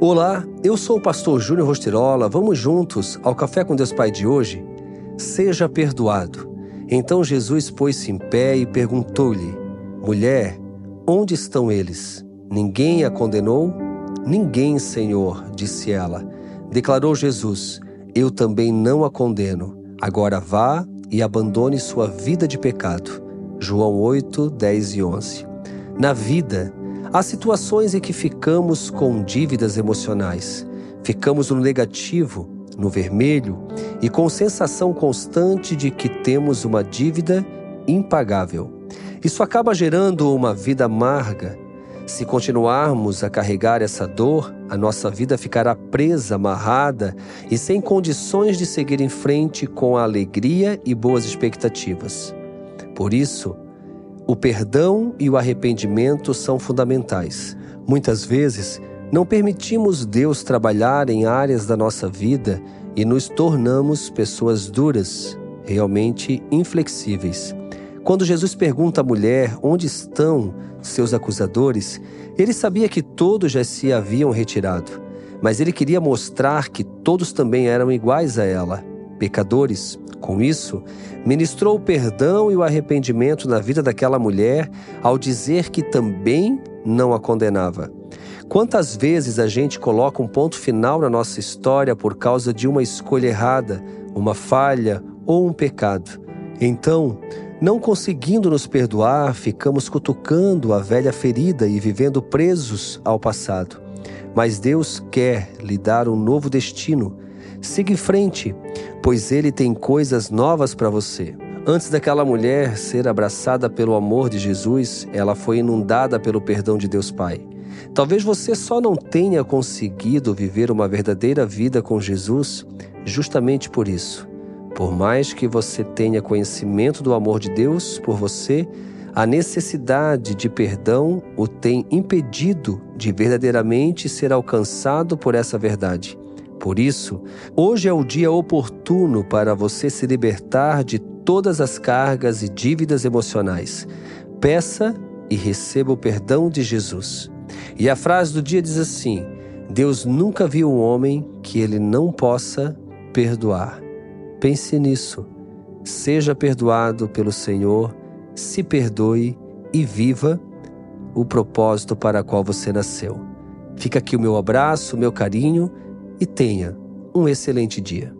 Olá, eu sou o pastor Júnior Rostirola. Vamos juntos ao Café com Deus Pai de hoje? Seja perdoado. Então Jesus pôs-se em pé e perguntou-lhe: Mulher, onde estão eles? Ninguém a condenou? Ninguém, Senhor, disse ela. Declarou Jesus: Eu também não a condeno. Agora vá e abandone sua vida de pecado. João 8, 10 e 11. Na vida, Há situações em que ficamos com dívidas emocionais, ficamos no negativo, no vermelho e com sensação constante de que temos uma dívida impagável. Isso acaba gerando uma vida amarga. Se continuarmos a carregar essa dor, a nossa vida ficará presa, amarrada e sem condições de seguir em frente com alegria e boas expectativas. Por isso, o perdão e o arrependimento são fundamentais. Muitas vezes, não permitimos Deus trabalhar em áreas da nossa vida e nos tornamos pessoas duras, realmente inflexíveis. Quando Jesus pergunta à mulher onde estão seus acusadores, ele sabia que todos já se haviam retirado, mas ele queria mostrar que todos também eram iguais a ela, pecadores, com isso, ministrou o perdão e o arrependimento na vida daquela mulher ao dizer que também não a condenava. Quantas vezes a gente coloca um ponto final na nossa história por causa de uma escolha errada, uma falha ou um pecado? Então, não conseguindo nos perdoar, ficamos cutucando a velha ferida e vivendo presos ao passado. Mas Deus quer lhe dar um novo destino. Siga em frente, pois Ele tem coisas novas para você. Antes daquela mulher ser abraçada pelo amor de Jesus, ela foi inundada pelo perdão de Deus Pai. Talvez você só não tenha conseguido viver uma verdadeira vida com Jesus justamente por isso. Por mais que você tenha conhecimento do amor de Deus por você, a necessidade de perdão o tem impedido de verdadeiramente ser alcançado por essa verdade. Por isso, hoje é o dia oportuno para você se libertar de todas as cargas e dívidas emocionais. Peça e receba o perdão de Jesus. E a frase do dia diz assim: Deus nunca viu um homem que ele não possa perdoar. Pense nisso. Seja perdoado pelo Senhor, se perdoe e viva o propósito para qual você nasceu. Fica aqui o meu abraço, o meu carinho e tenha um excelente dia.